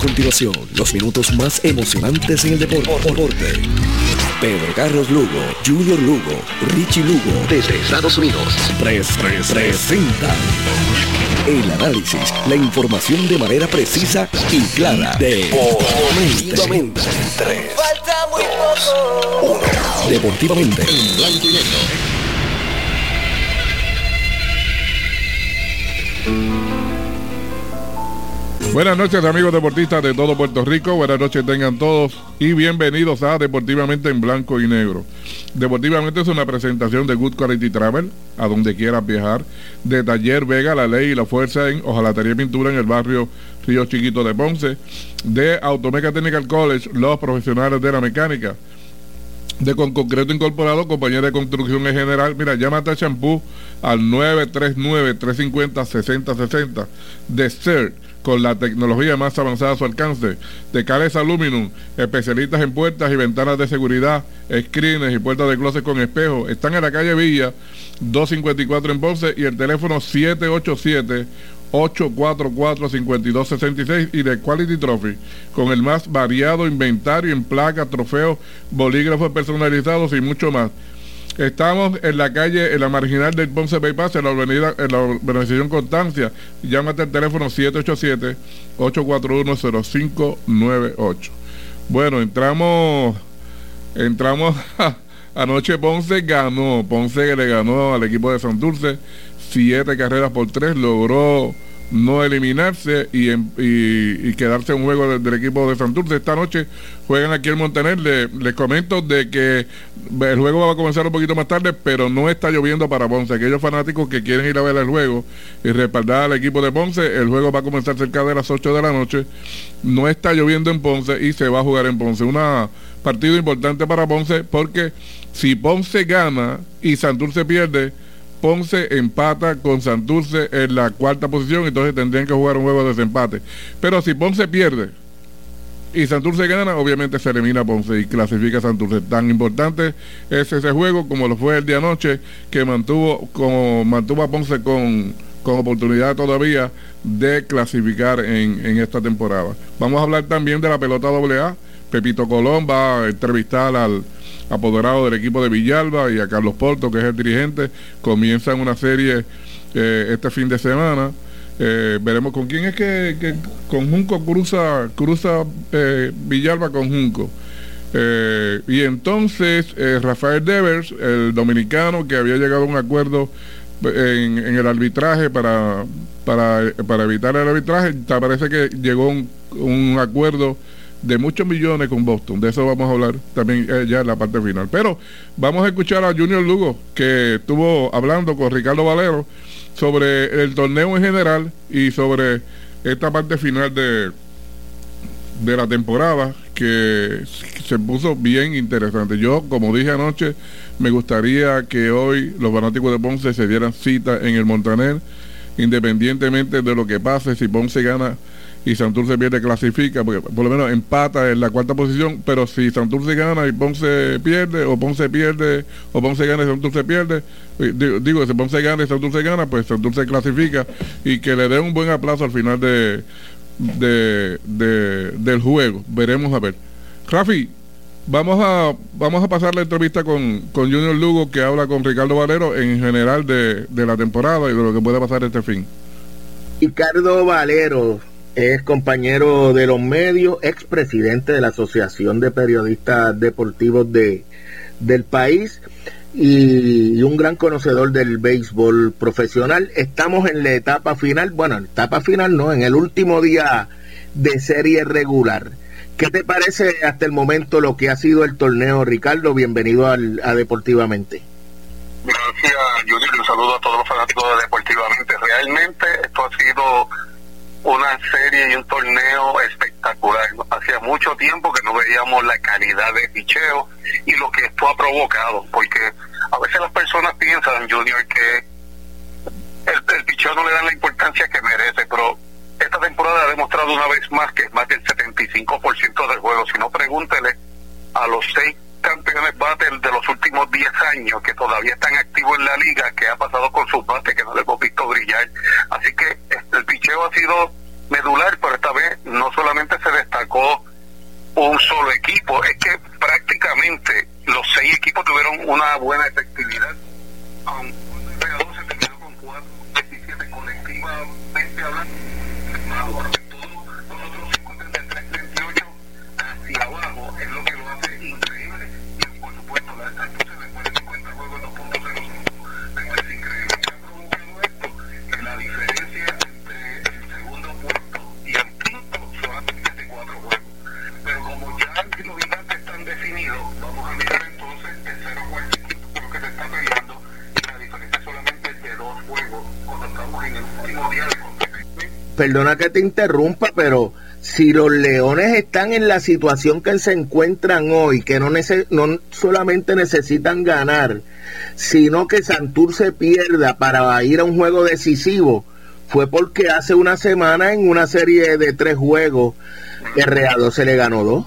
continuación, los minutos más emocionantes en el deporte. Pedro Carlos Lugo, Junior Lugo, Richie Lugo, desde Estados Unidos, Tres presentan el análisis, la información de manera precisa y clara. Deportivamente. Falta muy poco. Deportivamente. En blanco y negro. Buenas noches amigos deportistas de todo Puerto Rico, buenas noches tengan todos y bienvenidos a Deportivamente en Blanco y Negro. Deportivamente es una presentación de Good Quality Travel, a donde quieras viajar, de Taller Vega, La Ley y la Fuerza en Ojalatería Pintura en el barrio Río Chiquito de Ponce, de Automeca Technical College, los profesionales de la mecánica, de Con Concreto Incorporado, compañía de construcción en general. Mira, llámate a Shampoo al 939-350-6060 de CERT con la tecnología más avanzada a su alcance. De Cales Aluminum, especialistas en puertas y ventanas de seguridad, screens y puertas de closet con espejo. Están en la calle Villa 254 en Ponce y el teléfono 787 844-5266 y de Quality Trophy, con el más variado inventario en placas, trofeos, bolígrafos personalizados y mucho más. Estamos en la calle, en la marginal del Ponce Bypass, en la avenida, en la organización Constancia. Llámate al teléfono 787-841-0598. Bueno, entramos, entramos, anoche Ponce ganó, Ponce le ganó al equipo de Santurce, siete carreras por tres, logró no eliminarse y, quedarse en juego del, equipo de Santurce. Esta noche juegan aquí en Montaner. les comento de que el juego va a comenzar un poquito más tarde, pero no está lloviendo para Ponce. Aquellos fanáticos que quieren ir a ver el juego y respaldar al equipo de Ponce, el juego va a comenzar cerca de las 8 de la noche. No está lloviendo en Ponce y se va a jugar en Ponce. Un partido importante para Ponce porque si Ponce gana y Santurce pierde, Ponce empata con Santurce en la cuarta posición, entonces tendrían que jugar un juego de desempate. Pero si Ponce pierde y Santurce gana, obviamente se elimina Ponce y clasifica a Santurce. Tan importante es ese juego como lo fue el día anoche, que mantuvo, como mantuvo a Ponce con, con oportunidad todavía de clasificar en, en esta temporada. Vamos a hablar también de la pelota AA. Pepito Colón va a entrevistar al apoderado del equipo de Villalba, y a Carlos Porto, que es el dirigente. Comienzan una serie eh, este fin de semana. Eh, veremos con quién es que, con Junco cruza, cruza eh, Villalba con Junco. y entonces Rafael Devers, el dominicano que había llegado a un acuerdo en, el arbitraje para, para, para, evitar el arbitraje, parece que llegó un, un acuerdo de muchos millones con Boston. De eso vamos a hablar también eh, ya en la parte final. Pero vamos a escuchar a Junior Lugo, que estuvo hablando con Ricardo Valero sobre el torneo en general y sobre esta parte final de, de la temporada que se puso bien interesante. Yo, como dije anoche, me gustaría que hoy los fanáticos de Ponce se dieran cita en el Montaner, independientemente de lo que pase, si Ponce gana y Santurce pierde clasifica, porque por lo menos empata en la cuarta posición, pero si Santurce gana y Ponce pierde, o Ponce pierde, o Ponce gana y Santurce pierde, digo, si Ponce gana y Santurce gana, pues Santurce clasifica y que le dé un buen aplauso al final de, de, del juego. Veremos a ver. Rafi, vamos a vamos a pasar la entrevista con, con Junior Lugo que habla con Ricardo Valero en general de, de la temporada y de lo que puede pasar este fin. Ricardo Valero, es compañero de los medios, expresidente de la Asociación de Periodistas Deportivos de, del país y, un gran conocedor del béisbol profesional. Estamos en la etapa final, bueno, en la etapa final no, en el último día de serie regular. ¿Qué te parece hasta el momento lo que ha sido el torneo, Ricardo? Bienvenido al, a Deportivamente. Gracias, Junior. Un saludo a todos los fanáticos de Deportivamente. Realmente esto ha sido una serie y un torneo espectacular. Hacía mucho tiempo que no veíamos la calidad de picheo y lo que esto ha provocado, porque a veces las personas piensan, Junior, que el, el picheo no le dan la importancia que merece, pero esta temporada ha demostrado una vez más que es más del 75% del juego. Si no, pregúntele a los seis campeones bates de los últimos 10 años que todavía están activos en la liga, que ha pasado con sus bates que no le hemos visto brillar. Así que el picheo ha sido medular, pero esta vez no solamente se destacó un solo equipo, es que prácticamente los seis equipos tuvieron una buena efectividad. Perdona que te interrumpa, pero si los Leones están en la situación que se encuentran hoy, que no, solamente necesitan ganar, sino que Santurce pierda para ir a un juego decisivo, fue porque hace una semana en una serie de tres juegos, el se le ganó dos.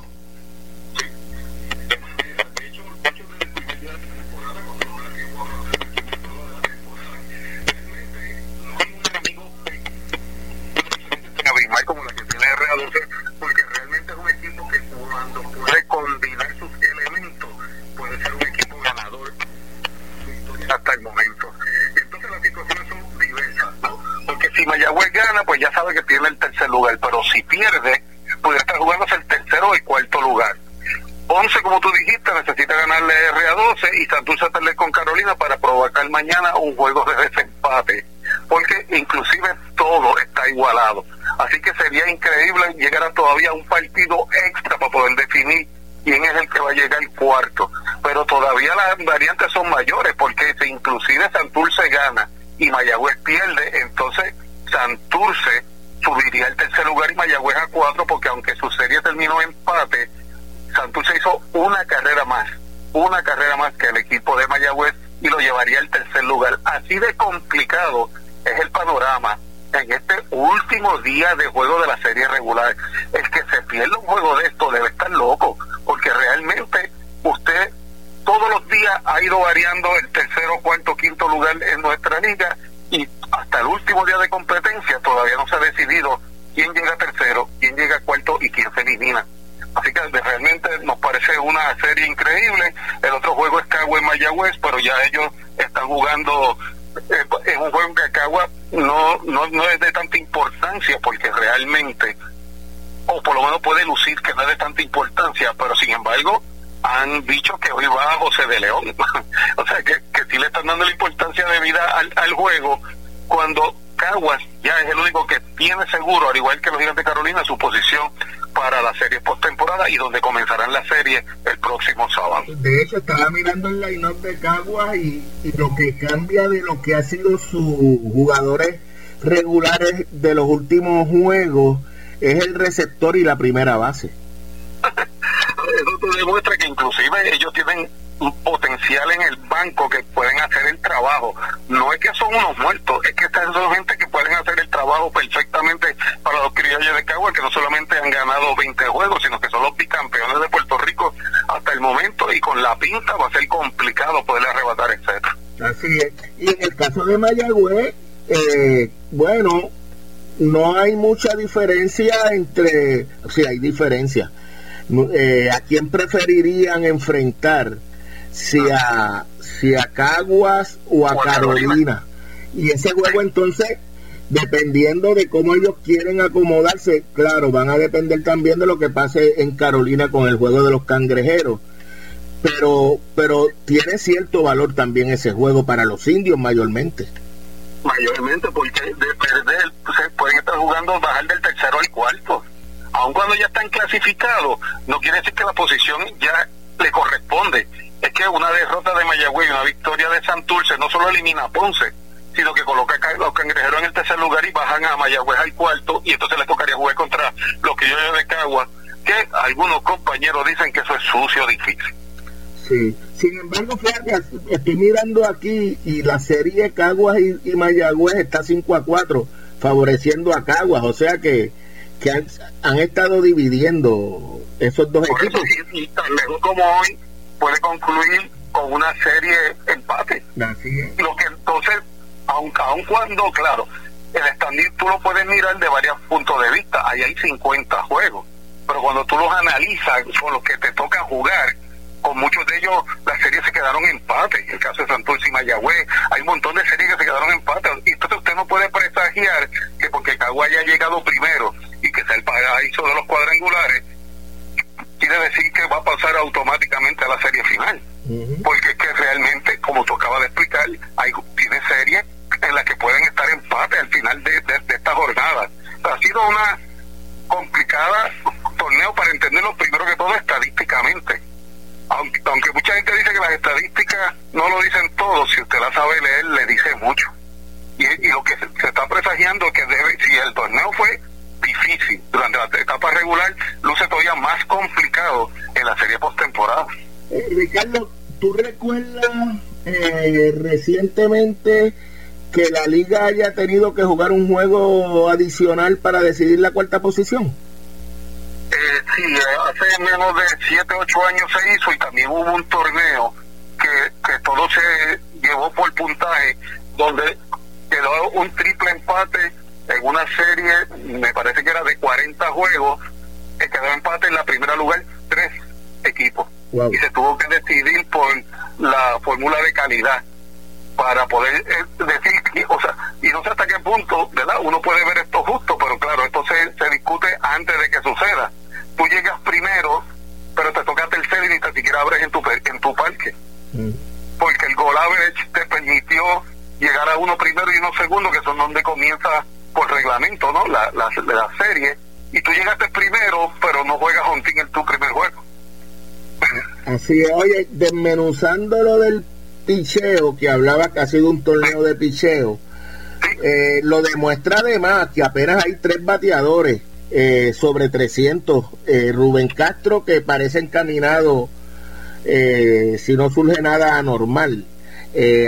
Increíble llegar a todavía un partido extra para poder definir quién es el que va a llegar cuarto. Pero todavía las variantes son mayores, porque si inclusive Santurce gana y Mayagüez pierde, entonces Santurce subiría al tercer lugar y Mayagüez a cuatro, porque aunque su serie terminó empate, Santurce hizo una carrera más, una carrera más que el equipo de Mayagüez y lo llevaría al tercer lugar. Así de complicado es el panorama en este último día de juego de la serie regular. El que se pierda un juego de esto debe estar loco, porque realmente usted todos los días ha ido variando el tercero, cuarto, quinto lugar en nuestra liga y hasta el último día de competencia todavía no se ha decidido quién llega tercero, quién llega cuarto y quién se elimina. Así que realmente nos parece una serie increíble. El otro juego es Cagua en Mayagüez, pero ya ellos están jugando en un juego que Cagua no, no, no es de tanta importancia porque realmente, o por lo menos puede lucir que no es de tanta importancia, pero sin embargo han dicho que hoy va José de León. o sea, que, que sí le están dando la importancia de vida al, al juego cuando Caguas ya es el único que tiene seguro, al igual que los gigantes de Carolina, su posición para la serie postemporada y donde comenzarán la serie el próximo sábado. De hecho, estaba mirando el line-up de Caguas y, lo que cambia de lo que ha sido sus jugadores regulares de los últimos juegos es el receptor y la primera base. Eso demuestra que inclusive ellos tienen potencial en el banco que pueden hacer el trabajo. No es que son unos muertos, es que están son gente que pueden hacer el trabajo perfectamente para los criollos de Cagua, que no solamente han ganado 20 juegos, sino que son los bicampeones de Puerto Rico hasta el momento y con la pinta va a ser complicado poder arrebatar etcétera. Así es. Y en el caso de Mayagüez, eh, bueno, no hay mucha diferencia entre, o sea, hay diferencia. Eh, ¿A quién preferirían enfrentar? Si a, si a Caguas o a, Carolina. Y ese juego entonces, dependiendo de cómo ellos quieren acomodarse, claro, van a depender también de lo que pase en Carolina con el juego de los cangrejeros. Pero, pero tiene cierto valor también ese juego para los indios mayormente. Mayormente, porque de perder, se pueden estar jugando bajar del tercero al cuarto. Aun cuando ya están clasificados, no quiere decir que la posición ya le corresponde es que una derrota de Mayagüez y una victoria de Santurce no solo elimina a Ponce, sino que coloca a los cangrejeros en el tercer lugar y bajan a Mayagüez al cuarto y entonces les tocaría jugar contra los que yo de Cagua, que algunos compañeros dicen que eso es sucio, difícil. Sí, sin embargo, fíjate, estoy mirando aquí y la serie Caguas y, Mayagüez está 5 a 4, favoreciendo a Caguas, o sea que, que han, estado dividiendo esos dos equipos. y, tan lejos como hoy, puede concluir con una serie empate. Lo que entonces, aun, aun cuando, claro, el standing tú lo puedes mirar de varios puntos de vista. Ahí hay 50 cuando tú los analizas con los que te toca jugar, con muchos de ellos las series se quedaron empate. En el caso de Santurce y Mayagüez, hay un montón de series que se quedaron empate. Y entonces usted no puede presagiar que porque Caguay haya llegado primero y que sea el paraíso de los cuadrangulares, quiere decir que va a pasar automáticamente recientemente que la liga haya tenido que jugar un juego adicional para decidir la cuarta posición? Eh, sí, hace menos de 7, 8 años se hizo y también hubo un torneo que, que todo se llevó por puntaje, donde quedó un triple empate en una serie, me parece que era de 40 juegos, que quedó empate en la primera lugar tres equipos. Y se tuvo que decidir por la fórmula de calidad para poder eh, decir, o sea, y no sé hasta qué punto, ¿verdad? Uno puede ver esto justo, pero claro, esto se, se discute antes de que suceda tú llegas primero, pero te toca tercero y ni siquiera abres en tu, en tu parque. Mm. Porque el gol average te permitió llegar a uno primero y uno segundo, que son donde comienza por reglamento, ¿no? La, la, la serie. Y tú llegaste primero, pero no juegas team en tu primer juego. Así es, oye, desmenuzando lo del picheo, que hablaba que ha sido un torneo de picheo, eh, lo demuestra además que apenas hay tres bateadores eh, sobre 300. Eh, Rubén Castro, que parece encaminado, si no surge nada anormal,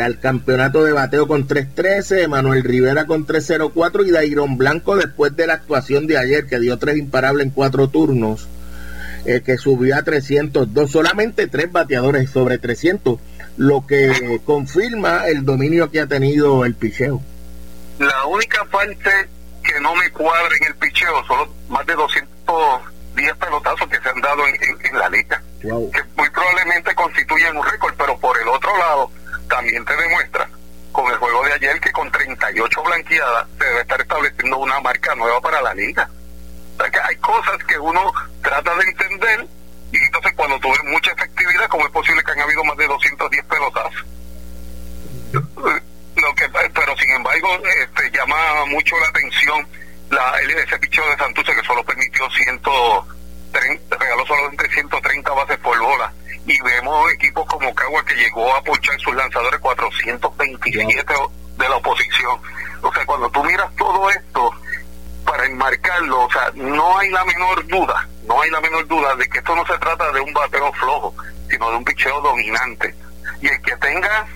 al campeonato de bateo con 3.13, Manuel Rivera con 3.04 y Dairon Blanco después de la actuación de ayer, que dio tres imparables en cuatro turnos, que subió a 302. Solamente tres bateadores sobre 300, lo que confirma el dominio que ha tenido el picheo. La única parte que no me cuadra en el picheo, solo más de 210 pelotazos que se han dado en, la liga, que muy probablemente constituyen un récord, pero por el otro lado también te demuestra con el juego de ayer que con 38 blanqueadas se debe estar estableciendo una marca nueva para la liga. O sea que hay cosas que uno trata de entender y entonces cuando tuve mucha efectividad, ¿cómo es posible que han habido más de 210 pelotazos? Lo que, pero sin embargo, este, llama mucho la atención la, ese picho de Santurce que solo permitió 130, regaló solamente 130 bases por bola. Y vemos equipos como Cagua que llegó a pochar sus lanzadores 427 de la oposición. O sea, cuando tú miras todo esto, para enmarcarlo, o sea, no hay la menor duda, no hay la menor duda de que esto no se trata de un bateo flojo, sino de un picheo dominante. Y el que tenga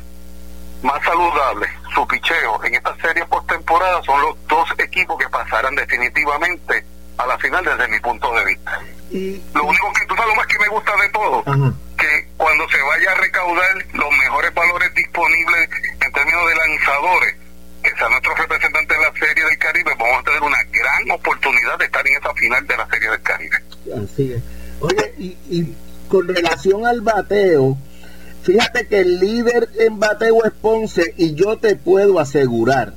más saludable su picheo en esta serie postemporada son los dos equipos que pasarán definitivamente a la final desde mi punto de vista. lo único que tú sabes lo más que me gusta de todo, relación al bateo, Fíjate que el líder en bateo es Ponce y yo te puedo asegurar,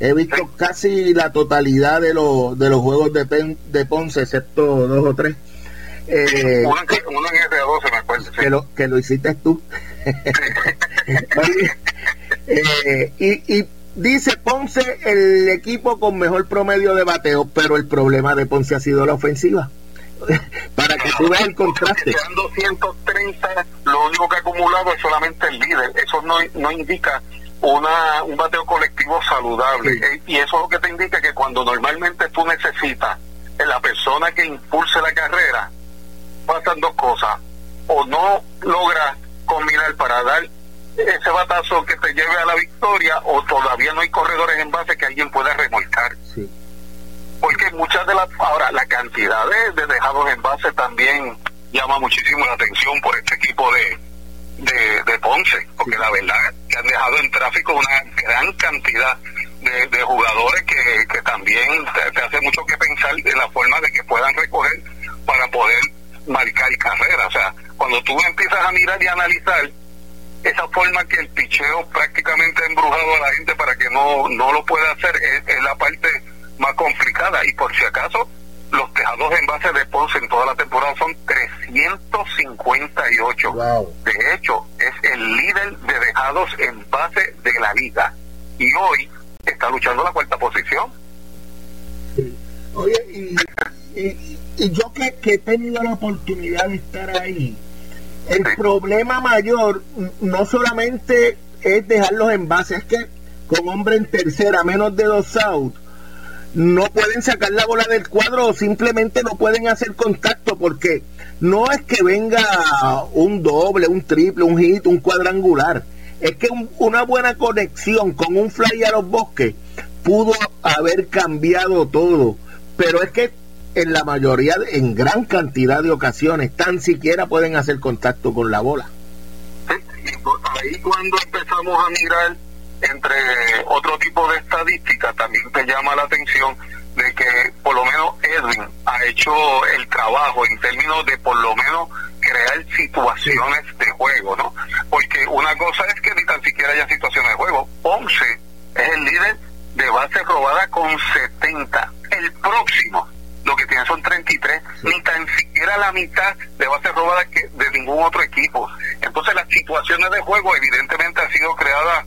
he visto casi la totalidad de, los de los juegos de, de Ponce, excepto dos o tres. Eh, uno, en R12, me acuerdo. Que, lo, que lo hiciste tú. eh, y, y dice Ponce el equipo con mejor promedio de bateo, pero el problema de Ponce ha sido la ofensiva. para que tú veas el contraste. 230, lo único que ha acumulado es solamente el líder. Eso no, no indica una, un bateo colectivo saludable. Eh, y eso es lo que te indica que cuando normalmente tú necesitas la persona que impulse la carrera, pasan dos cosas. O no logra combinar para dar ese batazo que te lleve a la victoria, o todavía no hay corredores en base que alguien pueda remolcar. Sí porque muchas de las, ahora la cantidad de, dejados en base también llama muchísimo la atención por este equipo de, de, Ponce, porque la verdad que han dejado en tráfico una gran cantidad de, jugadores que, que también te, hace mucho que pensar en la forma de que puedan recoger para poder marcar carrera. O sea, cuando tú empiezas a mirar y analizar esa forma que el picheo prácticamente ha embrujado a la gente para que no, no lo pueda hacer, es, la parte más complicada. Y por si acaso, los tejados en base de Ponce en toda la temporada son 358. De hecho, es el líder de dejados en base de la liga. Y hoy está luchando la cuarta posición. Oye, y, y, yo que, que, he tenido la oportunidad de estar ahí, el problema mayor no solamente es dejarlos en base, es que con hombre en tercera, menos de dos outs, no pueden sacar la bola del cuadro o simplemente no pueden hacer contacto porque no es que venga un doble, un triple, un hit, un cuadrangular. Es que una buena conexión con un fly a los bosques pudo haber cambiado todo. Pero es que en la mayoría, en gran cantidad de ocasiones, tan siquiera pueden hacer contacto con la bola. ahí cuando empezamos a mirar entre otro tipo de estadísticas, también te llama la atención de que por lo menos Edwin ha hecho el trabajo en términos de por lo menos crear situaciones de juego, ¿no? Porque una cosa es que ni tan siquiera haya situaciones de juego. 11 es el líder de base robada con 70. El próximo lo que tiene son 33, ni tan siquiera la mitad de base robada que de ningún otro equipo. Entonces las situaciones de juego evidentemente han sido creadas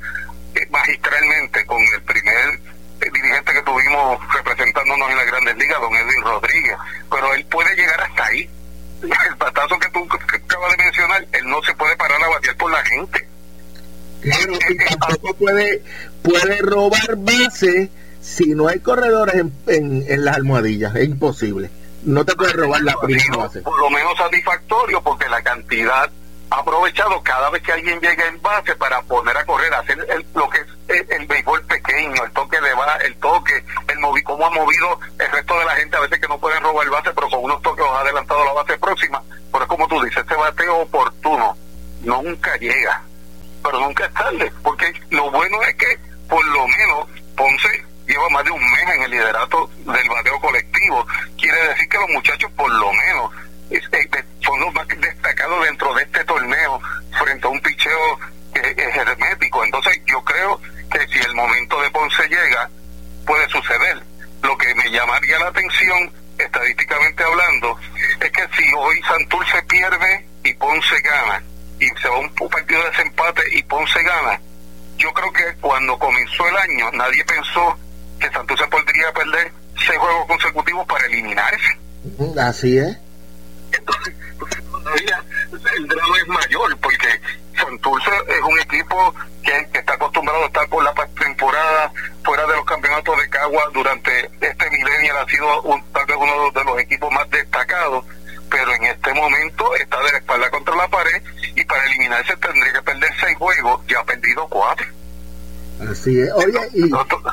magistralmente con el primer eh, dirigente que tuvimos representándonos en las grandes ligas, don Edwin Rodríguez, pero él puede llegar hasta ahí. El patazo que tú acabas de mencionar, él no se puede parar a batear por la gente. Claro, y tampoco puede, puede robar base si no hay corredores en, en, las almohadillas. Es imposible. No te puedes robar la primera base. Por lo menos satisfactorio porque la cantidad aprovechado cada vez que alguien llega en base para poner a correr, hacer lo que es el, béisbol pequeño, el toque de base, el toque, el movi, cómo ha movido el resto de la gente, a veces que no pueden robar el base, pero con unos toques ha adelantado la base próxima. Pero es como tú dices, este bateo oportuno nunca llega pero nunca es tarde, porque lo bueno es que por lo menos Ponce lleva más de un mes en el liderato del bateo colectivo. Quiere decir que los muchachos por lo menos son los más destacados dentro de este torneo frente a un picheo que es hermético. Entonces yo creo que si el momento de Ponce llega, puede suceder. Lo que me llamaría la atención, estadísticamente hablando, es que si hoy Santurce pierde y Ponce gana, y se va un partido de desempate y Ponce gana, yo creo que cuando comenzó el año nadie pensó que Santurce podría perder seis juegos consecutivos para eliminarse. Así es. Entonces, todavía el drama es mayor porque Santurce es un equipo que, está acostumbrado a estar por la temporada fuera de los campeonatos de Cagua durante este milenio ha sido un, tal vez uno de los equipos más destacados pero en este momento está de la espalda contra la pared y para eliminarse tendría que perder seis juegos, ya ha perdido cuatro. Así es. Oye,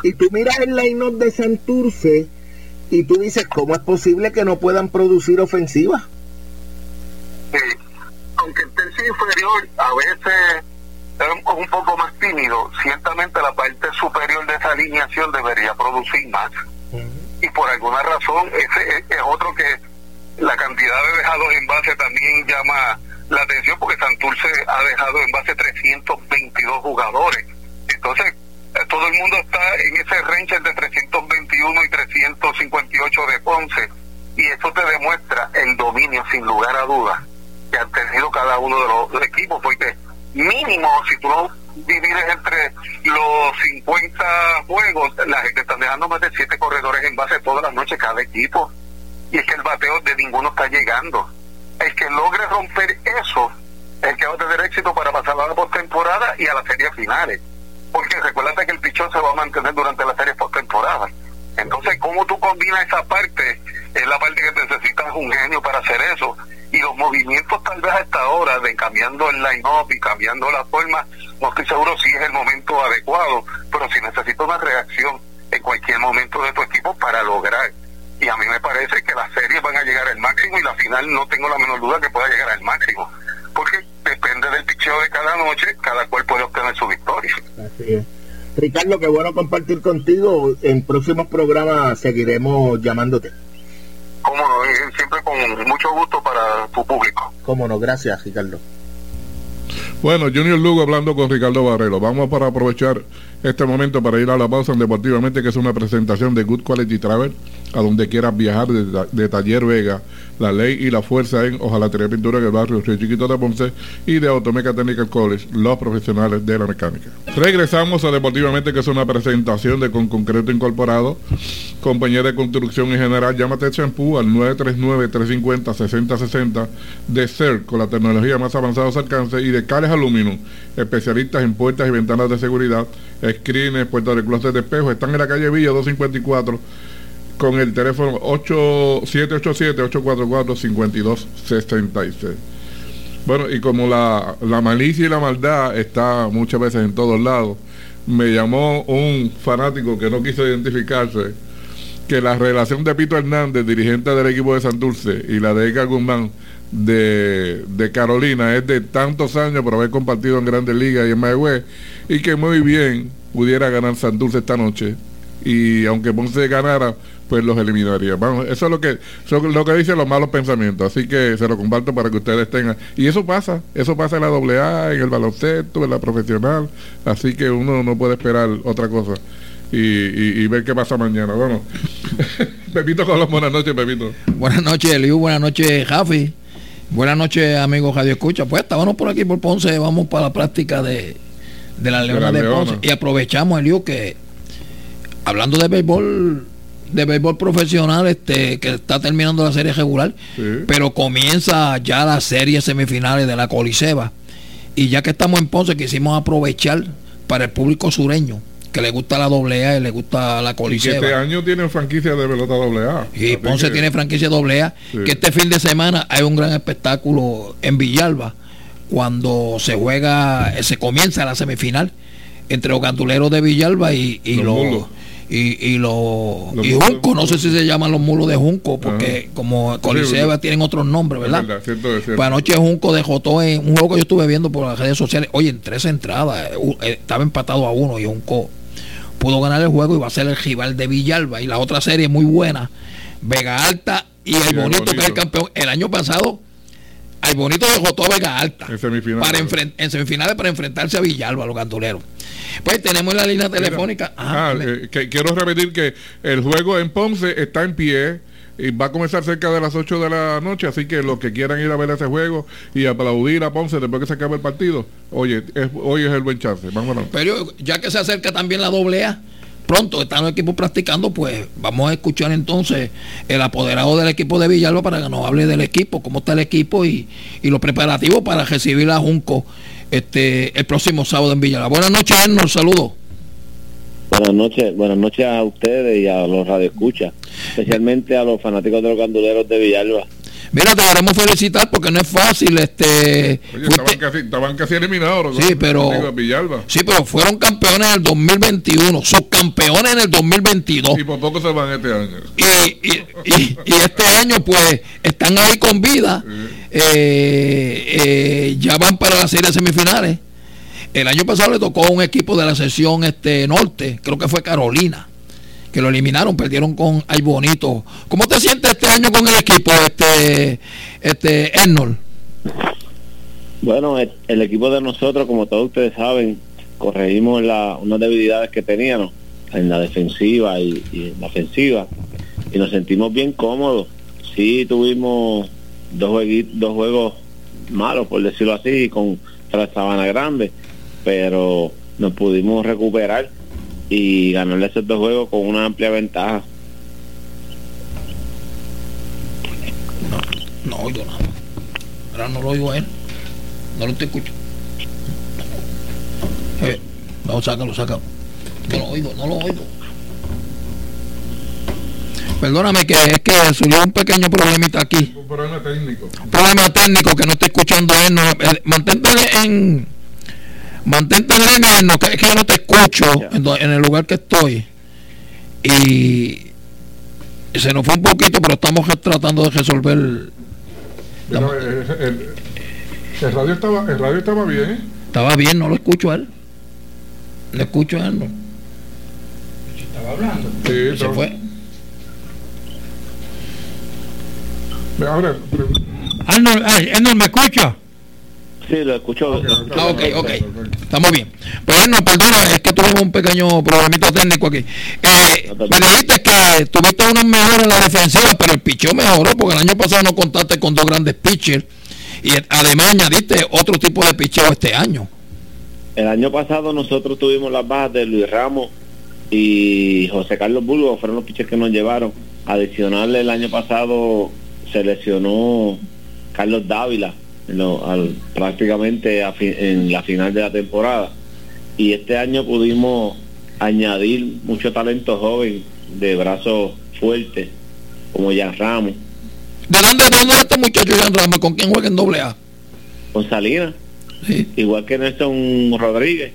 y, tú miras el line-up de Santurce y tú dices, ¿cómo es posible que no puedan producir ofensiva? Sí, aunque el tercio inferior a veces es un poco más tímido, ciertamente la parte superior de esa alineación debería producir más. Y por alguna razón, ese es otro que la cantidad de dejados en base también llama la atención porque Santurce ha dejado en base 322 jugadores. Entonces, eh, todo el mundo está en ese range de 321 y 358 de Ponce. Y eso te demuestra el dominio, sin lugar a dudas, que han tenido cada uno de los equipos. Porque mínimo, si tú divides entre los 50 juegos, la gente está dejando más de 7 corredores en base todas las noches cada equipo y es que el bateo de ninguno está llegando. El que logre romper eso es el que va a tener éxito para pasar a la postemporada y a las series finales. Porque recuérdate que el pichón se va a mantener durante las series postemporada. Entonces, ¿cómo tú combinas esa parte? Es la parte que necesitas un genio para hacer eso. Y los movimientos tal vez a esta hora de cambiando el line-up y cambiando la forma, no estoy seguro si es el momento adecuado, pero si necesito una reacción en cualquier momento de tu equipo para lograr y a mí me parece que las series van a llegar al máximo y la final no tengo la menor duda que pueda llegar al máximo, porque depende del picheo de cada noche, cada cual puede obtener su victoria. Así es. Ricardo, qué bueno compartir contigo. En próximos programas seguiremos llamándote. Cómo no, eh, siempre con mucho gusto para tu público. Cómo no, gracias, Ricardo. Bueno, Junior Lugo hablando con Ricardo Barrero. Vamos para aprovechar este momento para ir a la pausa en Deportivamente, que es una presentación de Good Quality Travel, a donde quieras viajar de, Taller Vega, La Ley y la Fuerza en Ojalá Tener Pintura en el barrio Río Chiquito de Ponce y de Automeca Technical College, los profesionales de la mecánica. Regresamos a Deportivamente, que es una presentación de Con Concreto Incorporado, compañía de construcción en general. Llámate Champú al 939-350-6060 de CER con la tecnología más avanzada a su alcance y de Cales Aluminum, especialistas en puertas y ventanas de seguridad screens, puertas de closet de espejo, están en la calle Villa 254 con el teléfono 787-844-5266. Bueno, y como la, la malicia y la maldad está muchas veces en todos lados, me llamó un fanático que no quiso identificarse que la relación de Pito Hernández, dirigente del equipo de Santurce, y la de Edgar Guzmán de, de, Carolina es de tantos años por haber compartido en Grandes Ligas y en Mayagüez, y que muy bien pudiera ganar Santurce esta noche. Y aunque Ponce ganara, pues los eliminaría. Vamos, eso es lo que lo que dicen los malos pensamientos. Así que se lo comparto para que ustedes tengan. Y eso pasa, eso pasa en la AA, en el baloncesto, en la profesional. Así que uno no puede esperar otra cosa. Y, ver qué pasa mañana. Bueno, Pepito con buenas noches, Pepito. Buenas noches, Eliu. Buenas noches, Jafi. Buenas noches, amigos Radio Escucha. Pues estábamos por aquí por Ponce, vamos para la práctica de, de la Leona de, Ponce. Y aprovechamos, Eliu, que hablando de béisbol de béisbol profesional este que está terminando la serie regular, pero comienza ya la serie semifinales de la Coliseba. Y ya que estamos en Ponce, quisimos aprovechar para el público sureño que le gusta la doble A y le gusta la Coliseba. este año tienen franquicia de pelota doble A. Y Ponce tiene franquicia doble A. Que este fin de semana hay un gran espectáculo en Villalba cuando se juega, se comienza la semifinal entre los ganduleros de Villalba y, los y, y, lo, y Junco, no sé si se llaman los mulos de Junco, porque como Coliseba tienen otros nombres, ¿verdad? Pues anoche Junco dejó todo en un juego que yo estuve viendo por las redes sociales. Oye, en tres entradas, eh, eh, estaba empatado a uno y Junco pudo ganar el juego y va a ser el rival de Villalba. Y la otra serie muy buena, Vega Alta y el bonito, que es el campeón. El año pasado, el bonito todo a Vega Alta en, para en semifinales para enfrentarse a Villalba, los ganduleros. Pues tenemos la línea telefónica. Ah, eh, que quiero repetir que el juego en Ponce está en pie y va a comenzar cerca de las 8 de la noche, así que los que quieran ir a ver ese juego y aplaudir a Ponce después que se acabe el partido, oye, hoy es el buen chance. Vámonos. Pero ya que se acerca también la doble A, pronto están los equipos practicando, pues vamos a escuchar entonces el apoderado del equipo de Villalba para que nos hable del equipo, cómo está el equipo y, y los preparativos para recibir a Junco este, el próximo sábado en Villalba. Buenas noches, Erno, saludos. Buenas noches, buenas noches a ustedes y a los radioescuchas, especialmente a los fanáticos de los ganduleros de Villalba. Mira, te queremos felicitar porque no es fácil. este estaban, casi, eliminados. Sí, pero, sí, pero fueron campeones en el 2021, subcampeones en el 2022. Y por poco se van este año. Y, y, y, este año, pues, están ahí con vida. Eh, eh, ya van para las series semifinales. El año pasado le tocó a un equipo de la sesión este norte, creo que fue Carolina que lo eliminaron, perdieron con Ay Bonito. ¿Cómo te sientes este año con el equipo, este, este? Bueno, el, equipo de nosotros, como todos ustedes saben, corregimos la, unas debilidades que teníamos en la defensiva y, en la ofensiva y nos sentimos bien cómodos. Sí tuvimos dos, dos juegos malos, por decirlo así, con la Sabana Grande, pero nos pudimos recuperar y ganarle esos dos juegos con una amplia ventaja. No, no oigo nada. Ahora no lo oigo a él. No lo te escucho. Eh, no, sácalo, sácalo. No lo oigo, no lo oigo. Perdóname que es que surgió un pequeño problemita aquí. Un problema técnico. Un problema técnico que no estoy escuchando él. No, eh, mantente en mantente en línea, no, es que yo no te escucho en, el lugar que estoy. Y se nos fue un poquito, pero estamos tratando de resolver. el, radio estaba, el radio estaba bien. ¿eh? Estaba bien, no lo escucho a él. No escucho a él, no. Estaba hablando. Sí, se fue. Ahora, Arnold, Arnold, ¿me escucha? Sí, lo escucho. Ah, ok, ok. Estamos bien. Pues no, perdona, es que tuvimos un pequeño problemita técnico aquí. Eh, me dijiste que tuviste unos mejores en la defensiva, pero el picheo mejoró porque el año pasado no contaste con dos grandes pitchers y además añadiste otro tipo de picheo este año. El año pasado nosotros tuvimos las bajas de Luis Ramos y José Carlos Bulbo, fueron los pitchers que nos llevaron. Adicional, el año pasado se lesionó Carlos Dávila al, prácticamente en la final de la temporada. Y este año pudimos añadir mucho talento joven de brazos fuertes, como Jan Ramos. ¿De dónde, dónde este muchacho Jan Ramos? ¿Con quién juega en doble A? Con Salinas. Igual que Nelson Rodríguez,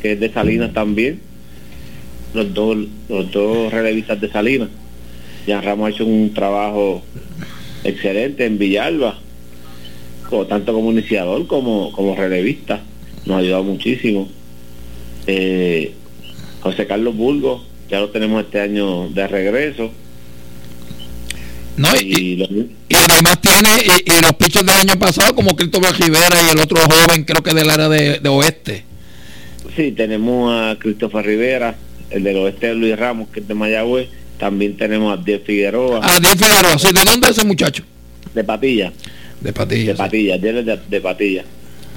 que es de Salinas también. Los dos, los dos relevistas de Salinas. Jan Ramos ha hecho un trabajo excelente en Villalba tanto como iniciador como, como relevista. Nos ha ayudado muchísimo. Eh, José Carlos Burgos, ya lo tenemos este año de regreso. No, y, además tiene y, los pichos del año pasado como Cristóbal Rivera y el otro joven creo que del área de, oeste. Sí, tenemos a Cristóbal Rivera, el del oeste de Luis Ramos, que es de Mayagüez. También tenemos a Diez Figueroa. A Diez Figueroa, ¿de dónde es ese muchacho? De Patilla. De Patilla. De Patilla, de, de, Patilla.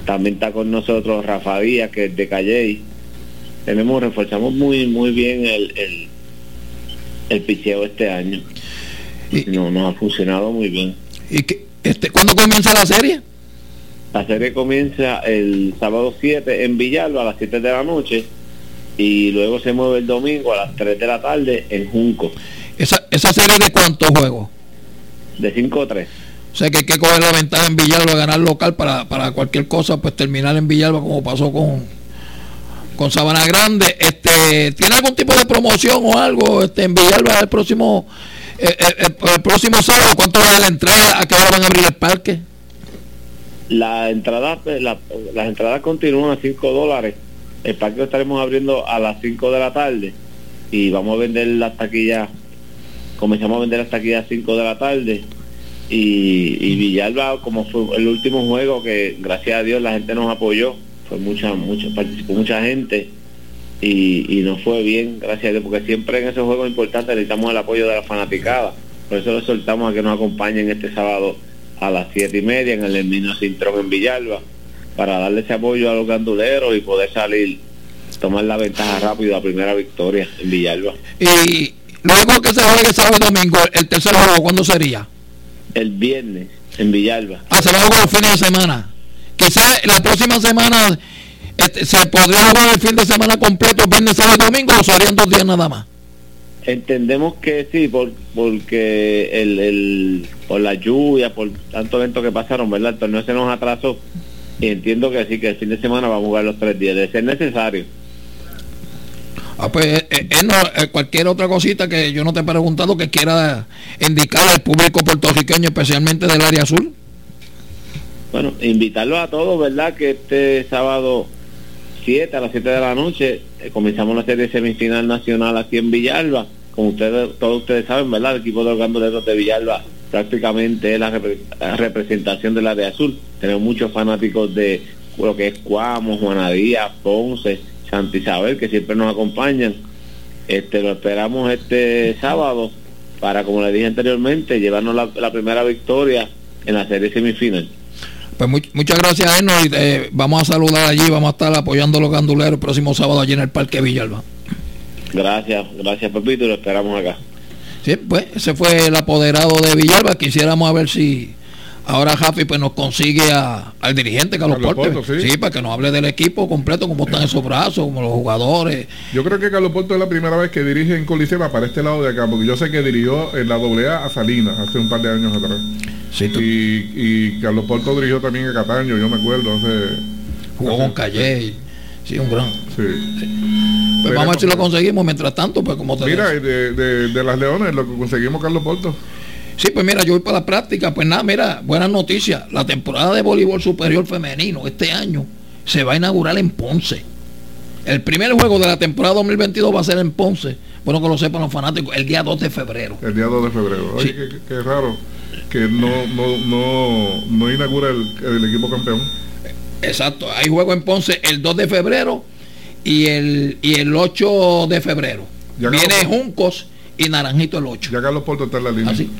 También está con nosotros Rafa Díaz, que es de Calley. Tenemos, reforzamos muy, muy bien el, el, el picheo este año. Y, no, nos ha funcionado muy bien. ¿Y que, este, cuándo comienza la serie? La serie comienza el sábado 7 en Villalba a las 7 de la noche y luego se mueve el domingo a las 3 de la tarde en Junco. ¿Esa, esa serie de cuántos juegos? De 5-3. O sea que hay que coger la ventaja en Villalba, ganar local para, para cualquier cosa, pues terminar en Villalba como pasó con, con Sabana Grande. Este, ¿Tiene algún tipo de promoción o algo este, en Villalba el próximo, eh, eh, el, próximo sábado? ¿Cuánto vale la entrada? ¿A qué hora van a abrir el parque? La entrada, pues, las entradas continúan a 5 dólares. El parque lo estaremos abriendo a las 5 de la tarde y vamos a vender las taquillas, comenzamos a vender las taquillas a 5 de la tarde y, Villalba como fue el último juego que gracias a Dios la gente nos apoyó. Fue mucha mucha participó mucha gente. Y, y nos fue bien gracias a Dios porque siempre en esos juegos importantes necesitamos el apoyo de la fanaticada. Por eso le soltamos a que nos acompañen este sábado a las siete y media en el Herminio Cintrón en Villalba para darle ese apoyo a los ganduleros y poder salir tomar la ventaja rápido la primera victoria en Villalba. Y luego que se juegue sábado y domingo el tercer juego ¿cuándo sería? El viernes en Villalba. Ah, se va a jugar el fin de semana. Quizás la próxima semana este, se podría jugar el fin de semana completo, viernes, sábado y domingo, o serían dos días nada más. Entendemos que sí, por, porque el, el, por la lluvia, por tanto evento que pasaron, ¿verdad? El torneo se nos atrasó. Y entiendo que sí, que el fin de semana vamos a jugar los tres días, de ser necesario. Ah, pues eh, eh, eh, cualquier otra cosita que yo no te he preguntado que quiera indicar al público puertorriqueño, especialmente del área azul. Bueno, invitarlos a todos, ¿verdad? Que este sábado 7 a las 7 de la noche comenzamos la serie semifinal nacional aquí en Villalba. Como ustedes, todos ustedes saben, ¿verdad? El equipo de los de Villalba prácticamente es la, representación del área azul. Tenemos muchos fanáticos de lo que es Cuamo, Juana Díaz, Ponce, Santa Isabel, que siempre nos acompañan. Este, lo esperamos este sábado para, como le dije anteriormente, llevarnos la, primera victoria en la serie semifinal. Pues muchas gracias, Eno, y eh, vamos a saludar allí, vamos a estar apoyando a los ganduleros el próximo sábado allí en el Parque Villalba. Gracias, gracias Pepito, y lo esperamos acá. Sí, pues ese fue el apoderado de Villalba, quisiéramos a ver si Ahora Jafi pues nos consigue al dirigente Carlos, Carlos Porte, sí. para que nos hable del equipo completo, cómo están esos brazos, como los jugadores. Yo creo que Carlos Porto es la primera vez que dirige en Coliseba para este lado de acá, porque yo sé que dirigió en la AA a Salinas hace un par de años atrás. Sí, y, Carlos Porto dirigió también a Cataño, yo me acuerdo hace. Jugó con Calle, sí, un gran. Sí. Pues vamos a ver si lo conseguimos mientras tanto, pues como te Mira, de, de, de, las Leones, lo que conseguimos Carlos Porto. Sí, pues mira, yo voy para la práctica. Pues nada, mira, buenas noticias. La temporada de voleibol superior femenino este año se va a inaugurar en Ponce. El primer juego de la temporada 2022 va a ser en Ponce. Bueno, que lo sepan los fanáticos, el día 2 de febrero. El día 2 de febrero. Oye, qué, raro. que no, no, no, no inaugura el, equipo campeón. Exacto, hay juego en Ponce el 2 de febrero y el, y el 8 de febrero. Viene Juncos y Naranjito el 8. Ya Carlos Porto está en la línea. Así.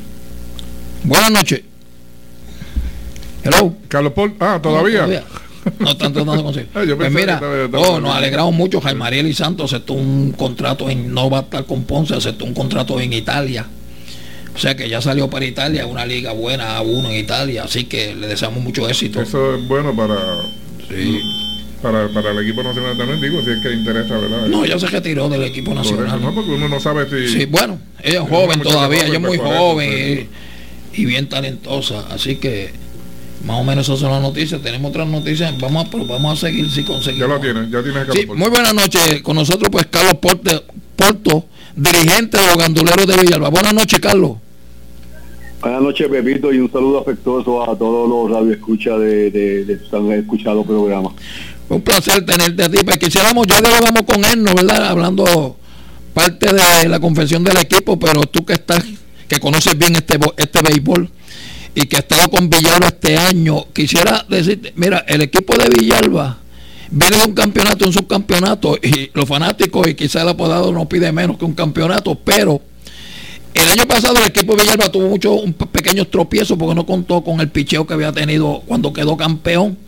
Buenas noches. Hello. Carlos Porto, ah, todavía. No, están tratando de conseguir. Ah, pues mira, oh, nos alegramos mucho. Jaime Mariel y Santos aceptó un contrato en, no va a estar con Ponce, aceptó un contrato en Italia. O sea que ya salió para Italia, una liga buena a uno en Italia, así que le deseamos mucho éxito. Eso es bueno para, para, para el equipo nacional también, digo, si es que interesa, ¿verdad? No, ya se retiró del equipo nacional. no, porque uno no sabe si. Sí, bueno, ella es joven todavía, ella es muy joven y, bien talentosa, así que más o menos esas son las noticias. Tenemos otras noticias, vamos a, vamos a seguir si conseguimos. Ya lo tienen, ya tienes sí, Muy buenas noches, con nosotros pues Carlos Porte, Porto, dirigente de los ganduleros de Villalba. Buenas noches, Carlos. Buenas noches, Pepito, y un saludo afectuoso a todos los radioescuchas de, de, de, de escuchado programa. Un placer tenerte a ti. Pues quisiéramos, ya vamos con él, ¿no? ¿verdad? Hablando parte de la confesión del equipo, pero tú que estás, que conoces bien este, este béisbol y que has estado con Villalba este año, quisiera decirte, mira, el equipo de Villalba viene de un campeonato, un subcampeonato, y los fanáticos, y quizá el apodado no pide menos que un campeonato, pero el año pasado el equipo de Villalba tuvo muchos pequeños tropiezos porque no contó con el picheo que había tenido cuando quedó campeón.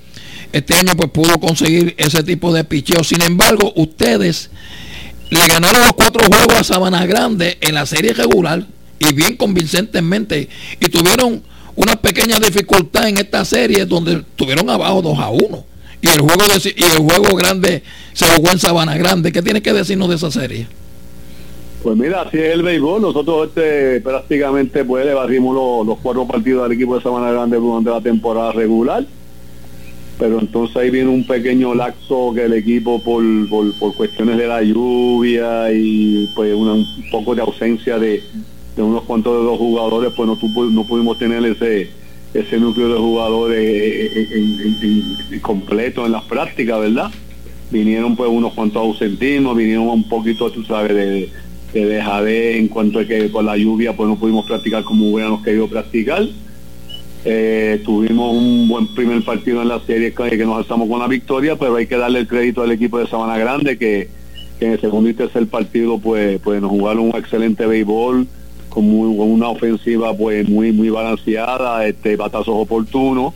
Este año pues pudo conseguir ese tipo de picheo. Sin embargo, ustedes le ganaron los cuatro juegos a Sabana Grande en la serie regular y bien convincentemente y tuvieron una pequeña dificultad en esta serie donde estuvieron abajo 2 a 1 y el juego de, y el juego grande se jugó en Sabana Grande. ¿Qué tiene que decirnos de esa serie? Pues mira, así es el béisbol. Nosotros este, prácticamente pues, le barrimos los, cuatro partidos al equipo de Sabana Grande durante la temporada regular. Pero entonces ahí viene un pequeño laxo que el equipo por, por, cuestiones de la lluvia y pues un poco de ausencia de, unos cuantos de los jugadores, pues no, no pudimos tener ese ese núcleo de jugadores en, completo en las prácticas, ¿verdad? Vinieron pues unos cuantos ausentismos, vinieron un poquito, tú sabes, de de en cuanto a que por la lluvia pues no pudimos practicar como hubiéramos querido practicar. Eh, tuvimos un buen primer partido en la serie que nos alzamos con la victoria, pero hay que darle el crédito al equipo de Sabana Grande que, en el segundo y tercer partido pues, pues nos jugaron un excelente béisbol con, una ofensiva pues muy muy balanceada, este batazos oportunos.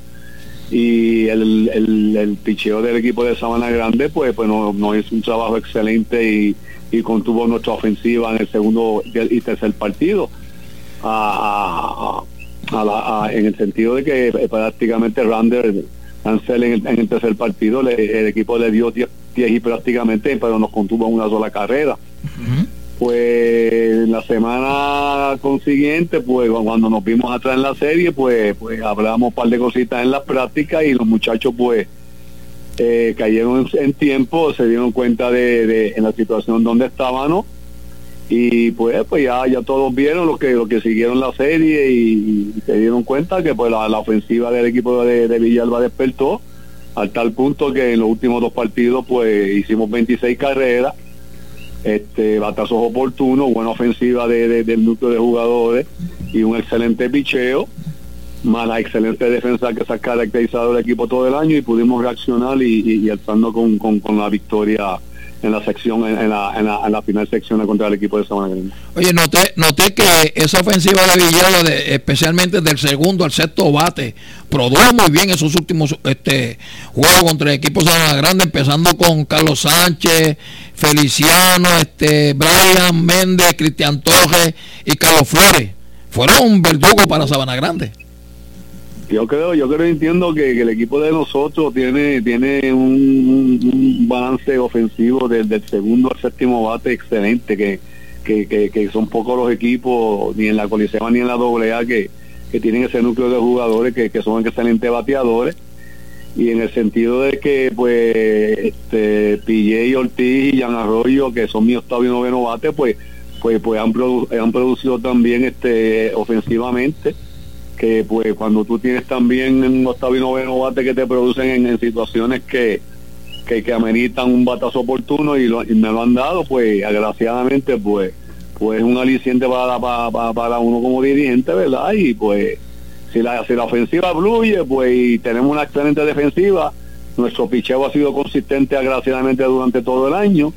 Y el, el, picheo del equipo de Sabana Grande pues pues nos no hizo un trabajo excelente y y contuvo nuestra ofensiva en el segundo y tercer partido. en el sentido de que eh, prácticamente Rander Ansel en el, tercer partido el equipo le dio 10 y prácticamente pero nos contuvo una sola carrera pues la semana consiguiente pues cuando nos vimos atrás en la serie pues pues hablamos un par de cositas en las prácticas y los muchachos pues eh, cayeron en, tiempo, se dieron cuenta de, en la situación donde estaban, Y pues, pues ya, ya todos vieron lo que, lo que siguieron la serie y, se dieron cuenta que pues la, ofensiva del equipo de, Villalba despertó al tal punto que en los últimos dos partidos pues hicimos 26 carreras, este batazos oportunos, buena ofensiva de, del núcleo de jugadores y un excelente picheo más la excelente defensa que se ha caracterizado el equipo todo el año y pudimos reaccionar y, y, alzando con, con, la victoria en la sección en, la, en, la, en la final sección contra el equipo de Sabana Grande. Oye, noté, noté que esa ofensiva de Villalba, especialmente del segundo al sexto bate, produjo muy bien esos últimos este juegos contra el equipo de Sabana Grande, empezando con Carlos Sánchez, Feliciano, este Brian Méndez, Cristian Torres y Carlos Flores. Fueron un verdugo para Sabana Grande. Yo creo, yo creo entiendo que, el equipo de nosotros tiene, tiene un, balance ofensivo desde el segundo al séptimo bate excelente, que, que, son pocos los equipos, ni en la Coliseo ni en la AA, que, que tienen ese núcleo de jugadores que, son excelentes bateadores. Y en el sentido de que, pues, este, y Ortiz y Jan Arroyo, que son mi octavo y noveno bate, pues, pues, pues han, han producido también este ofensivamente que pues cuando tú tienes también un octavo y noveno bate que te producen en, situaciones que, que, ameritan un batazo oportuno y, me lo han dado, pues agraciadamente pues pues un aliciente para, para, para uno como dirigente, ¿verdad? Y pues Si la, si la ofensiva fluye, pues y tenemos una excelente defensiva, nuestro picheo ha sido consistente agraciadamente durante todo el año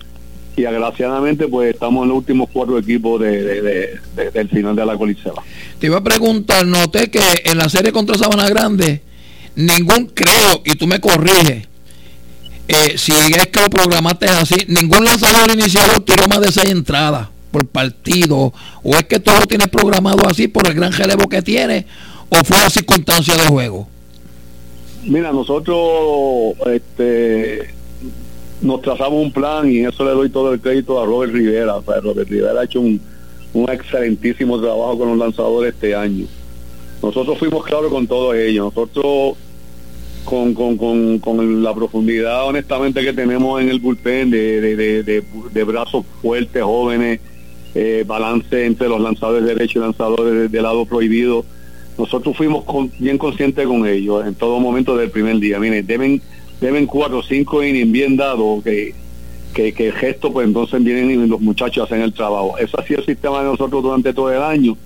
y agraciadamente pues estamos en los últimos cuatro equipos de, del final de la colisea. Te iba a preguntar, noté que en la serie contra Sabana Grande, ningún, creo, y tú me corriges, eh, si es que lo programaste así, ningún lanzador iniciador tiró más de seis entradas por partido, o es que todo lo tienes programado así por el gran relevo que tiene, o fue la circunstancia de juego. Mira, nosotros este, nos trazamos un plan y eso le doy todo el crédito a Robert Rivera. Robert Rivera ha hecho un, excelentísimo trabajo con los lanzadores este año. Nosotros fuimos claros con todo ello. Nosotros, con, con, la profundidad, honestamente, que tenemos en el bullpen de, de, brazos fuertes, jóvenes, eh, balance entre los lanzadores derechos y lanzadores del lado prohibido, nosotros fuimos bien conscientes con ellos en todo momento del primer día. Miren, deben deben cuatro o cinco innings bien dados que, que, el gesto pues entonces vienen y los muchachos hacen el trabajo. Eso ha sido el sistema de nosotros durante todo el año.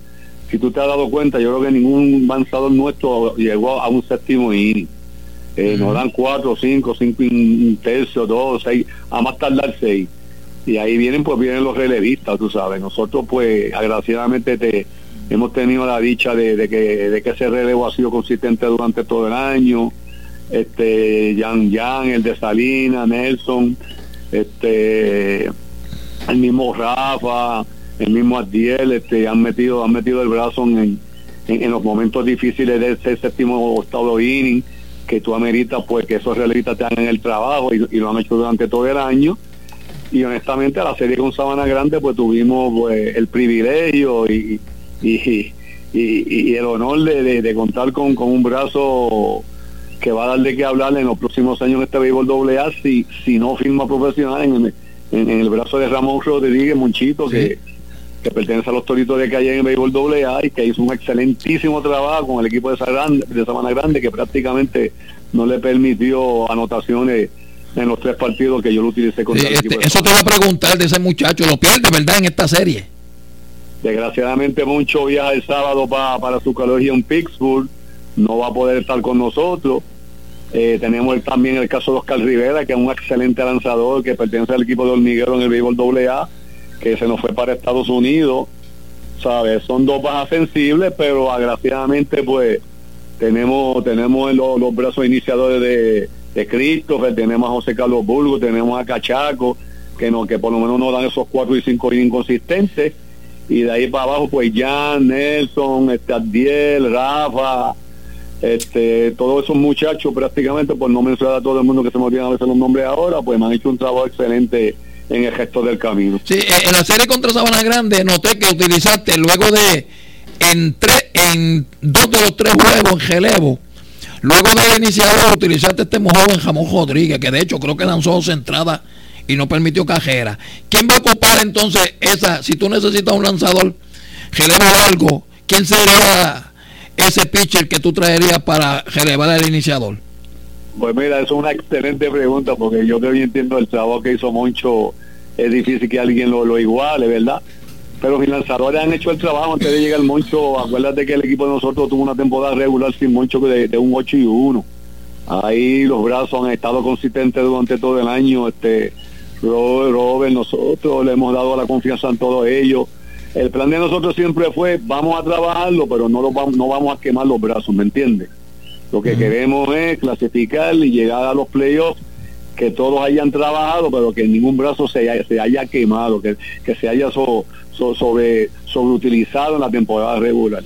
Si tú te has dado cuenta, yo creo que ningún avanzador nuestro llegó a un séptimo inning. Eh, nos dan cuatro, cinco, cinco, un tercio, dos, seis, a más tardar seis. Y ahí vienen, pues vienen los relevistas, tú sabes. Nosotros, pues, agraciadamente te, hemos tenido la dicha de, de, que, de que ese relevo ha sido consistente durante todo el año este Jan Jan, el de Salina, Nelson, este el mismo Rafa, el mismo Adiel, este han metido, han metido el brazo en, en, los momentos difíciles de ese séptimo octavo inning, que tú ameritas pues que esos realistas te hagan el trabajo y, lo han hecho durante todo el año. Y honestamente a la serie con Sabana Grande pues tuvimos pues, el privilegio y, y, y, el honor de, de, contar con, con un brazo que va a dar de qué hablar en los próximos años en este béisbol doble A si, si no firma profesional en, en, el brazo de Ramón Rodríguez Monchito, que, que pertenece a los toritos de calle en el béisbol doble A y que hizo un excelentísimo trabajo con el equipo de, Grande, de Sabana Grande, que prácticamente no le permitió anotaciones en los tres partidos que yo lo utilicé con el este, equipo. Eso te va a preguntar de ese muchacho, lo pierde, ¿verdad? En esta serie. Desgraciadamente mucho viaja el sábado para, para su colegio en Pittsburgh no va a poder estar con nosotros. Eh, tenemos también el caso de Oscar Rivera, que es un excelente lanzador que pertenece al equipo de hormiguero en el béisbol AA, que se nos fue para Estados Unidos. ¿Sabes? Son dos bajas sensibles, pero agraciadamente pues tenemos tenemos los, los brazos iniciadores de, de Christopher, tenemos a José Carlos Burgo, tenemos a Cachaco, que no, que por lo menos nos dan esos cuatro y cinco inconsistentes. Y de ahí para abajo, pues Jan, Nelson, este Rafa, este, todos esos muchachos prácticamente, por no mencionar a todo el mundo que se me olvidan a veces los nombres ahora, pues me han hecho un trabajo excelente en el gesto del camino. Sí, eh, en la serie contra Sabana Grande noté que utilizaste luego de en, en dos de los tres juegos en Gelevo, luego del iniciador utilizaste este mojado en Jamón Rodríguez, que de hecho creo que lanzó dos entradas y no permitió cajera. ¿Quién va a ocupar entonces esa, si tú necesitas un lanzador Gelevo algo, quién sería ese pitcher que tú traerías para relevar al iniciador? Pues mira, es una excelente pregunta porque yo que entiendo el trabajo que hizo Moncho, es difícil que alguien lo, lo iguale, ¿verdad? Pero mis lanzadores han hecho el trabajo antes de llegar Moncho. Acuérdate que el equipo de nosotros tuvo una temporada regular sin Moncho de, de un 8 y 1. Ahí los brazos han estado consistentes durante todo el año. Este Robert, Robert, nosotros le hemos dado la confianza en todos ellos el plan de nosotros siempre fue, vamos a trabajarlo, pero no, lo vamos, no vamos a quemar los brazos, ¿me entiendes? Lo que queremos es clasificar y llegar a los playoffs, que todos hayan trabajado, pero que ningún brazo se haya, se haya quemado, que, que se haya sobre, sobreutilizado en la temporada regular.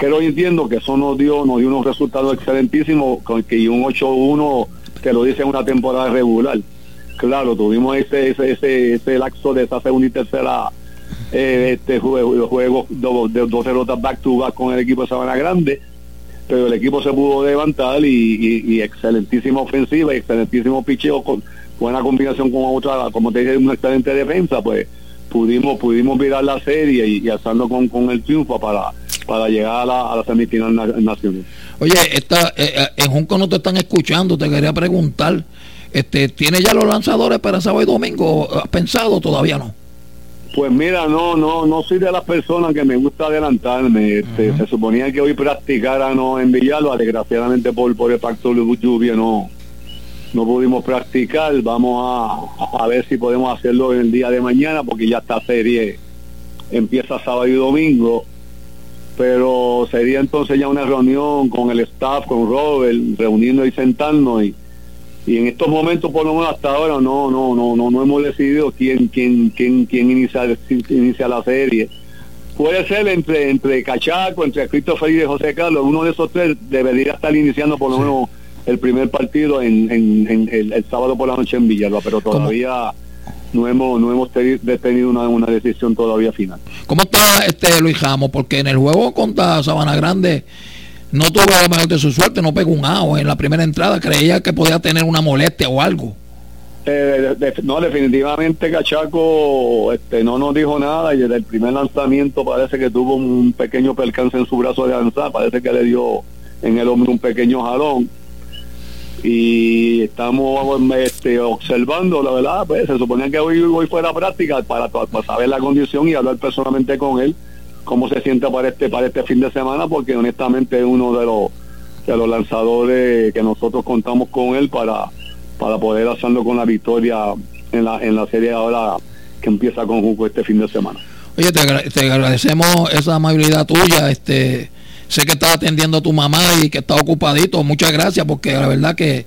Y entiendo que eso nos dio, nos dio unos resultados excelentísimos, con que un 8-1 te lo dice en una temporada regular. Claro, tuvimos ese, ese, ese, ese laxo de esa segunda y tercera eh, este juego, juegos de dos derrotas back to back con el equipo de Sabana Grande, pero el equipo se pudo levantar y, excelentísima ofensiva y excelentísimo picheo con buena combinación con otra, como te dije, una excelente defensa, pues pudimos pudimos virar la serie y, y con, con el triunfo para para llegar a la, a la semifinal nacional. Oye, esta, eh, eh, en Junco no te están escuchando, te quería preguntar, este, ¿tiene ya los lanzadores para sábado y domingo? ¿Has pensado? Todavía no. Pues mira, no, no, no soy de las personas que me gusta adelantarme. Este, Se suponía que hoy practicara no en Villalba, desgraciadamente por, por el factor de lluvia no, no pudimos practicar. Vamos a, a, ver si podemos hacerlo en el día de mañana, porque ya esta serie empieza sábado y domingo. Pero sería entonces ya una reunión con el staff, con Robert, reuniendo y sentarnos y y en estos momentos por lo menos hasta ahora no no no no no hemos decidido quién quién quién quién inicia inicia la serie. Puede ser entre entre Cachaco entre Christopher y José Carlos uno de esos tres debería estar iniciando por lo menos el primer partido en, en, el, sábado por la noche en Villalba pero todavía no hemos no hemos tenido una, una, decisión todavía final. Cómo está este Luis Ramos porque en el juego contra Sabana Grande no tuvo la mejor de su suerte, no pegó un AO en la primera entrada, creía que podía tener una molestia o algo. Eh, no, definitivamente Cachaco este, no nos dijo nada y desde el primer lanzamiento parece que tuvo un pequeño percance en su brazo de lanzar, parece que le dio en el hombro un pequeño jalón y estamos este, observando, la verdad, pues se suponía que hoy, hoy fuera práctica para, para saber la condición y hablar personalmente con él cómo se siente para este para este fin de semana porque honestamente es uno de los de los lanzadores que nosotros contamos con él para para poder hacerlo con la victoria en la en la serie ahora que empieza con Juco este fin de semana. Oye, te, te agradecemos esa amabilidad tuya, este sé que estás atendiendo a tu mamá y que está ocupadito, muchas gracias porque la verdad que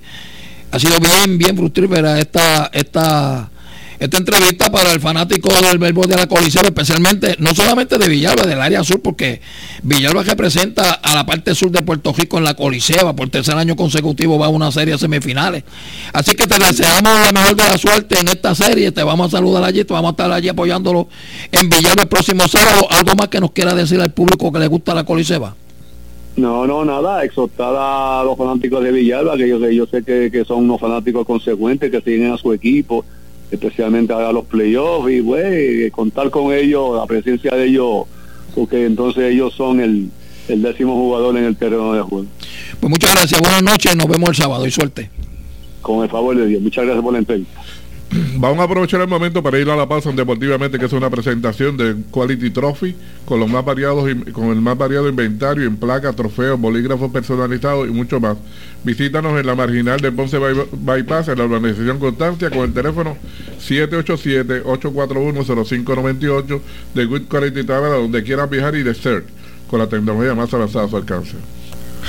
ha sido bien bien fructífera esta esta esta entrevista para el fanático del verbo de la Coliseo, especialmente, no solamente de Villalba, del área sur, porque Villalba representa a la parte sur de Puerto Rico en la Coliseo, por tercer año consecutivo va a una serie de semifinales. Así que te deseamos la mejor de la suerte en esta serie, te vamos a saludar allí, te vamos a estar allí apoyándolo en Villalba el próximo sábado. ¿Algo más que nos quiera decir al público que le gusta la Coliseo? No, no, nada, exhortar a los fanáticos de Villalba, que yo, yo sé que, que son unos fanáticos consecuentes, que siguen a su equipo, especialmente a los playoffs y güey, contar con ellos, la presencia de ellos, porque entonces ellos son el, el décimo jugador en el terreno de juego. Pues muchas gracias, buenas noches, nos vemos el sábado y suerte. Con el favor de Dios, muchas gracias por la entrevista. Vamos a aprovechar el momento para ir a la pausa deportivamente, que es una presentación de Quality Trophy con los más variados con el más variado inventario en placas, trofeos, bolígrafos personalizados y mucho más. Visítanos en la marginal de Ponce Bypass en la organización Constancia con el teléfono 787-841-0598 de Good Quality Travel donde quiera viajar y de ser con la tecnología más avanzada a su alcance.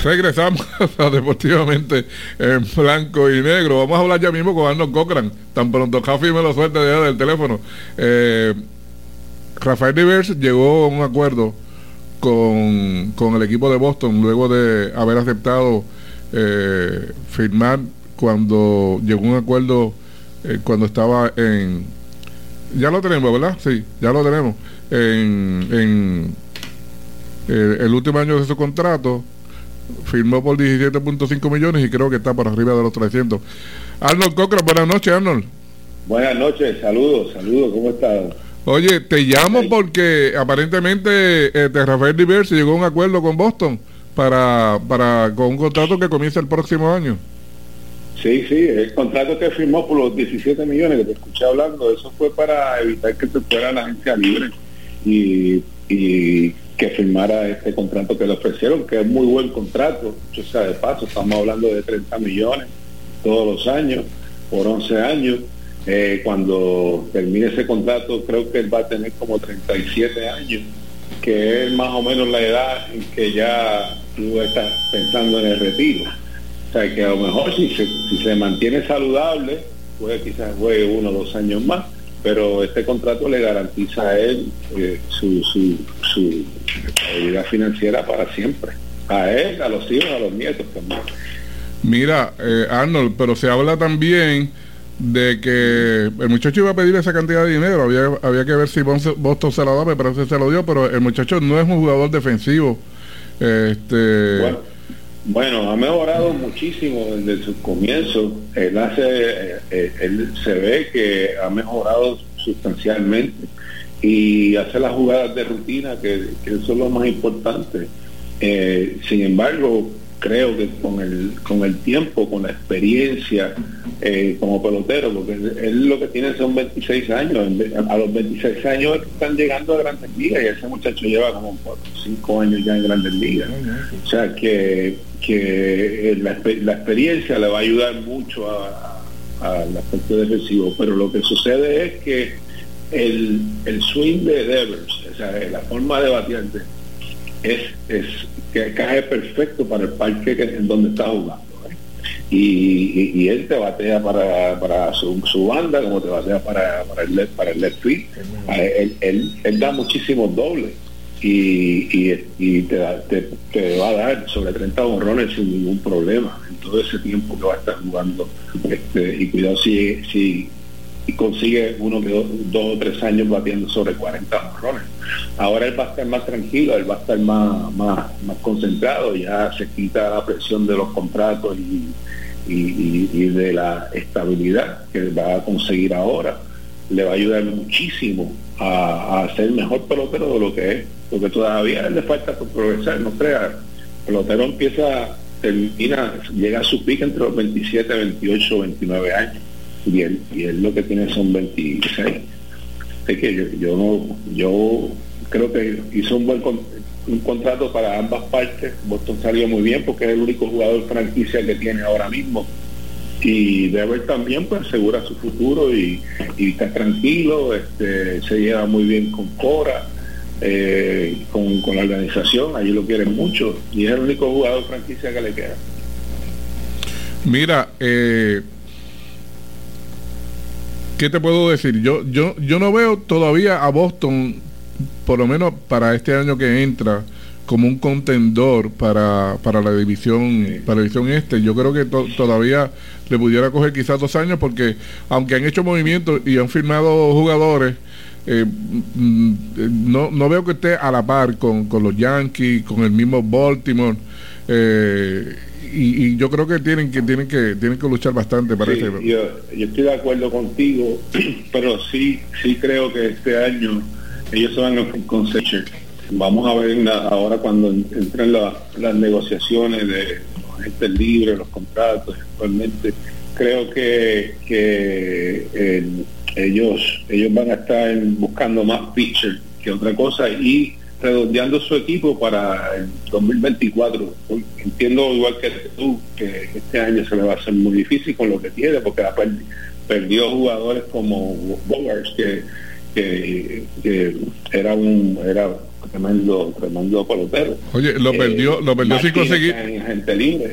Regresamos deportivamente en blanco y negro. Vamos a hablar ya mismo con Arnold Cochran. Tan pronto Jafi me lo suelte de del teléfono. Eh, Rafael Rivers llegó a un acuerdo con, el equipo de Boston luego de haber aceptado eh, firmar cuando llegó un acuerdo eh, cuando estaba en ya lo tenemos verdad sí ya lo tenemos en, en el último año de su contrato firmó por 17.5 millones y creo que está por arriba de los 300. Arnold Cochran, buenas noches, Arnold. Buenas noches, saludos, saludos, ¿cómo estás? Oye, te llamo porque aparentemente este, Rafael Diversi llegó a un acuerdo con Boston para, para con un contrato que comienza el próximo año. Sí, sí, el contrato que firmó por los 17 millones que te escuché hablando, eso fue para evitar que se fuera la agencia libre y, y que firmara este contrato que le ofrecieron, que es muy buen contrato, yo sea de paso, estamos hablando de 30 millones todos los años, por 11 años. Eh, cuando termine ese contrato, creo que él va a tener como 37 años, que es más o menos la edad en que ya tú estás pensando en el retiro. O sea, que a lo mejor si se, si se mantiene saludable, puede quizás juegue uno o dos años más pero este contrato le garantiza a él eh, su, su, su estabilidad financiera para siempre. A él, a los hijos, a los nietos también. Mira, eh, Arnold, pero se habla también de que el muchacho iba a pedir esa cantidad de dinero, había, había que ver si Boston se lo daba, pero se lo dio, pero el muchacho no es un jugador defensivo. Este, bueno, bueno, ha mejorado muchísimo desde su comienzo. Él hace, eh, eh, él se ve que ha mejorado sustancialmente y hace las jugadas de rutina que, que eso es lo más importante. Eh, sin embargo, creo que con el, con el tiempo, con la experiencia eh, como pelotero, porque él, lo que tiene son 26 años, a los 26 años están llegando a grandes ligas y ese muchacho lleva como 5 años ya en grandes ligas. O sea que, que la, experiencia le va a ayudar mucho al aspecto defensivo, pero lo que sucede es que el, el swing de Devers, o sea, la forma de batearte, es, es que cae perfecto para el parque en donde está jugando. ¿eh? Y, él te batea para, para su, su, banda como te batea para, para el para el left field. Él, él, da muchísimos dobles y, y, te, te, va a dar sobre 30 borrones sin ningún problema en todo ese tiempo que va a estar jugando. Este, y cuidado si, si y consigue uno que dos, o tres años batiendo sobre 40 morrones. Ahora él va a estar más tranquilo, él va a estar más, más, más concentrado, ya se quita la presión de los contratos y, de la estabilidad que va a conseguir ahora. Le va a ayudar muchísimo a, a ser mejor pelotero de lo que es, porque todavía le falta progresar, no crea. El pelotero empieza, termina, llega a su pico entre los 27, 28, 29 años y él, y él lo que tiene son 26. Es que yo, yo, no, yo creo que hizo un buen un contrato para ambas partes. Boston salió muy bien porque es el único jugador franquicia que tiene ahora mismo. Y Dever también pues asegura su futuro y, está tranquilo, este, se lleva muy bien con Cora, eh, con, con la organización, allí lo quieren mucho y es el único jugador franquicia que le queda. Mira, eh, ¿qué te puedo decir? Yo, yo, yo no veo todavía a Boston, por lo menos para este año que entra, como un contendor para, para la división para la división este. Yo creo que todavía le pudiera coger quizás dos años porque aunque han hecho movimientos y han firmado jugadores, eh, mm, no, no veo que esté a la par con, con los Yankees, con el mismo Baltimore. Eh, y, yo creo que tienen que tienen que tienen que luchar bastante para sí, yo, estoy de acuerdo contigo pero sí sí creo que este año ellos se van a con vamos a ver ahora cuando entren las negociaciones de gente libre los contratos actualmente creo que, que ellos ellos van a estar buscando más pitchers que otra cosa y redondeando su equipo para el 2024. Entiendo igual que tú que este año se le va a hacer muy difícil con lo que tiene, porque la perdió jugadores como Bogarts, que, que, era un era tremendo tremendo pelotero. Oye, lo perdió, lo perdió sin conseguir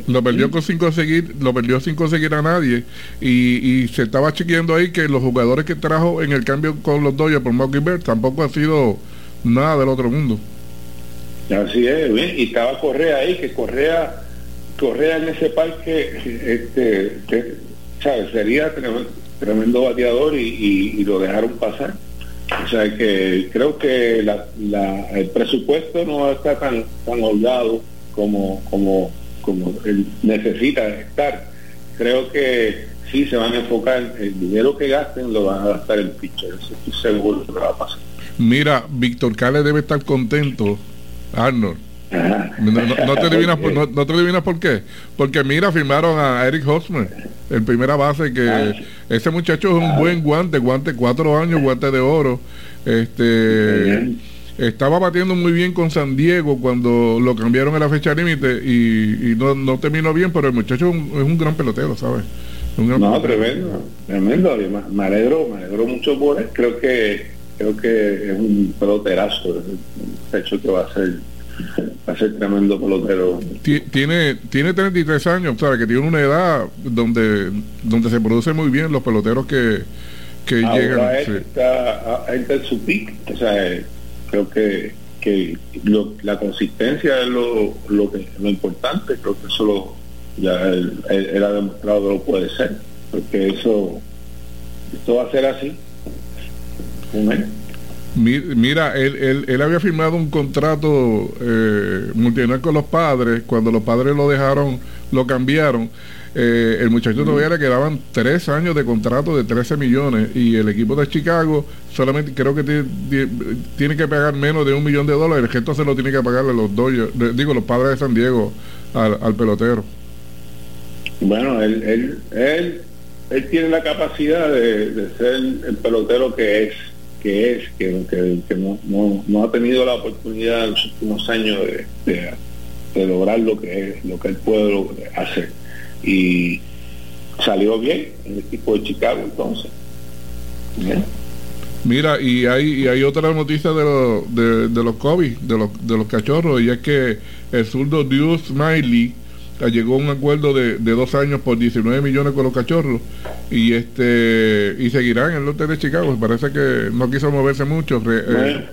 Lo perdió con sin conseguir, lo perdió sin conseguir a nadie y, y se estaba chequeando ahí que los jugadores que trajo en el cambio con los Dodgers por Marky Bird tampoco ha sido nada del otro mundo. Así es, y estaba Correa ahí, que Correa, Correa en ese parque, este, ¿sabes? sería tremendo, bateador y, lo dejaron pasar. O sea que creo que el presupuesto no está tan, tan holgado como, como, como él necesita estar. Creo que sí se van a enfocar, el dinero que gasten lo van a gastar en pitcher, eso estoy seguro que va a pasar. Mira, Víctor Cale debe estar contento, Arnold. No, te adivinas por, no, te adivinas por qué. Porque mira, firmaron a Eric Hosmer, el primera base, que ah. ese muchacho es un buen guante, guante cuatro años, guante de oro. Este estaba batiendo muy bien con San Diego cuando lo cambiaron a la fecha límite y, no, no, terminó bien, pero el muchacho es un, gran pelotero, ¿sabes? no, tremendo, tremendo. Me alegro, me alegro mucho por él. Creo que creo que es un peloterazo, el hecho que va a ser a ser tremendo pelotero. Tiene, tiene 33 años, ¿sabes? Que tiene una edad donde, donde se produce muy bien los peloteros que, que llegan. está, en su pick, o sea, creo que, que la consistencia es lo, lo, que, lo importante, creo que eso lo, ya él, ha demostrado que lo puede ser, porque eso, esto va a ser así Mira, él, él, había firmado un contrato eh, multinacional con los padres. Cuando los padres lo dejaron, lo cambiaron. Eh, el muchacho todavía le quedaban tres años de contrato de 13 millones y el equipo de Chicago solamente creo que tiene, que pagar menos de un millón de dólares. El se lo tiene que pagarle los dos, digo, los padres de San Diego al, pelotero. Bueno, él, él, él, él tiene la capacidad de, ser el pelotero que es, que es, que, que, no, no, ha tenido la oportunidad en los últimos años de, de, lograr lo que es, lo que él puede hacer. Y salió bien en el equipo de Chicago entonces. Mira, y hay, y hay otra noticia de, de, de, los COVID, de los, de los cachorros, y es que el zurdo Deuce Smiley llegó a un acuerdo de, de, dos años por 19 millones con los cachorros y este y seguirán en el norte de Chicago. Parece que no quiso moverse mucho. Eh,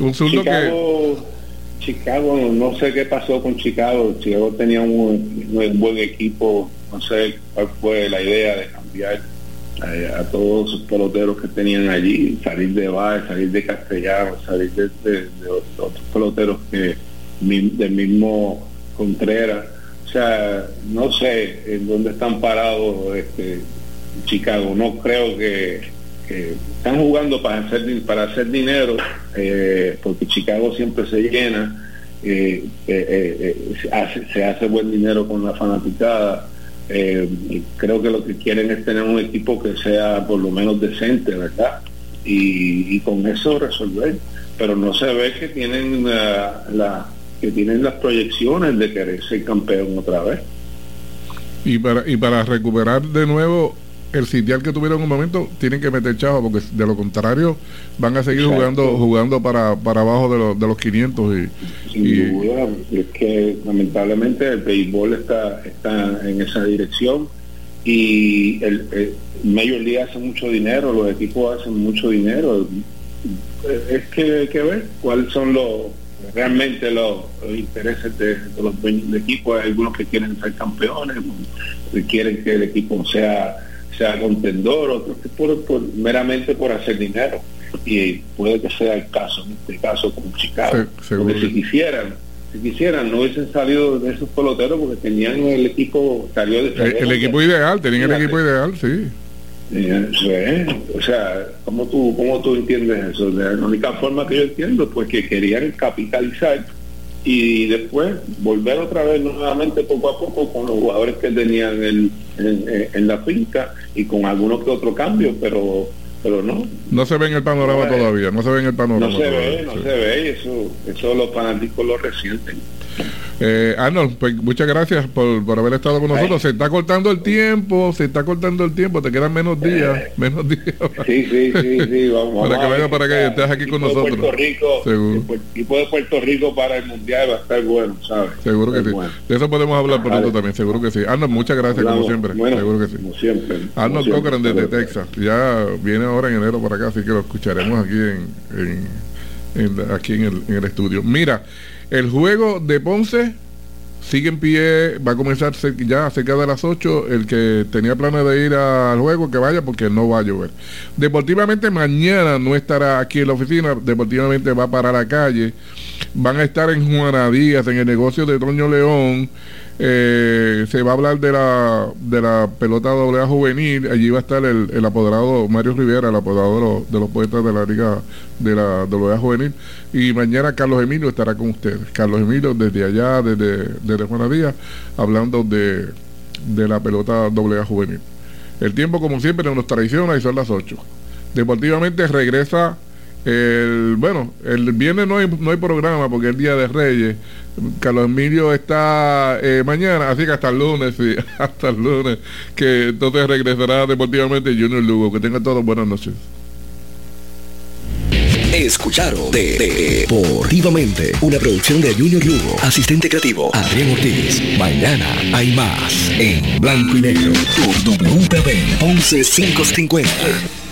un zurdo que... Chicago, no sé qué pasó con Chicago. Chicago tenía un, un buen equipo. No sé cuál fue la idea de cambiar eh, a todos los peloteros que tenían allí, salir de Valle, salir de Castellano, salir de, otros peloteros que del mismo Contreras. O sea, no sé en dónde están parados este, Chicago. No creo que, están jugando para hacer para hacer dinero, eh, porque Chicago siempre se llena. Eh, se, hace, se hace buen dinero con la fanaticada eh, creo que lo que quieren es tener un equipo que sea por lo menos decente, ¿verdad? Y, con eso resolver. Pero no se ve que tienen la, que tienen las proyecciones de querer ser campeón otra vez. Y para, y para recuperar de nuevo el sitial que tuvieron en un momento, tienen que meter chavo, porque de lo contrario van a seguir jugando jugando para, para abajo de, los de los 500. Y, Sin duda, es que lamentablemente el béisbol está, está en esa dirección y el, el Major League hace mucho dinero, los equipos hacen mucho dinero. Es que hay que ver cuáles son los realmente los, intereses de, los dueños de equipo. Hay algunos que quieren ser campeones, quieren que el equipo sea sea contendor, otros que por, meramente por hacer dinero. Y puede que sea el caso, en este caso con Chicago. porque si quisieran, si quisieran, no hubiesen salido de esos peloteros porque tenían el equipo, salió de el, equipo ideal, tenían el equipo ideal, sí. O sea, ¿cómo tú, ¿cómo tú entiendes eso? la única forma que yo entiendo, pues que querían capitalizar y después volver otra vez nuevamente poco a poco con los jugadores que tenían en, en, la finca y con algunos que otro cambio, pero pero no. No se ve en el panorama todavía, no se ve en el panorama. No se ve, no se ve, y eso, eso los fanáticos lo resienten. Eh, Arnold, pues muchas gracias por, por haber estado con nosotros. Se está cortando el tiempo, se está cortando el tiempo, te quedan menos días, eh, menos días. Sí, sí, sí, sí, vamos. para que venga para que estés aquí con nosotros. Puerto Rico, Seguro. El equipo de Puerto Rico para el Mundial va a estar bueno, ¿sabes? Seguro que sí. De eso podemos hablar pronto también, seguro que sí. Arnold, muchas gracias como siempre. seguro que sí. Como siempre. Arnold Cochran desde Texas. Ya viene ahora en enero para acá, así que lo escucharemos aquí en, en, aquí en el, en el estudio. Mira, el juego de Ponce sigue en pie, va a comenzar ya cerca de las 8. El que tenía planes de ir al juego, que vaya porque no va a llover. Deportivamente mañana no estará aquí en la oficina, deportivamente va para la calle. Van a estar en Juana Díaz, en el negocio de Toño León. Eh, se va a hablar de la, de la pelota doble juvenil. Allí va a estar el, el apoderado Mario Rivera, el apoderado de los, poetas de la Liga de la doble juvenil. Y mañana Carlos Emilio estará con ustedes. Carlos Emilio desde allá, desde, desde Juana Díaz, hablando de, de la pelota doble juvenil. El tiempo, como siempre, nos traiciona y son las 8. Deportivamente regresa el, bueno, el viernes no hay, no hay programa porque es Día de Reyes. Carlos Emilio está eh, mañana, así que hasta el lunes, sí, hasta el lunes, que entonces regresará deportivamente Junior Lugo. Que tenga todos buenas noches. Escucharon de, Deportivamente, una producción de Junior Lugo, asistente creativo Adrián Ortiz. Mañana hay más en blanco y negro por WPB 11550.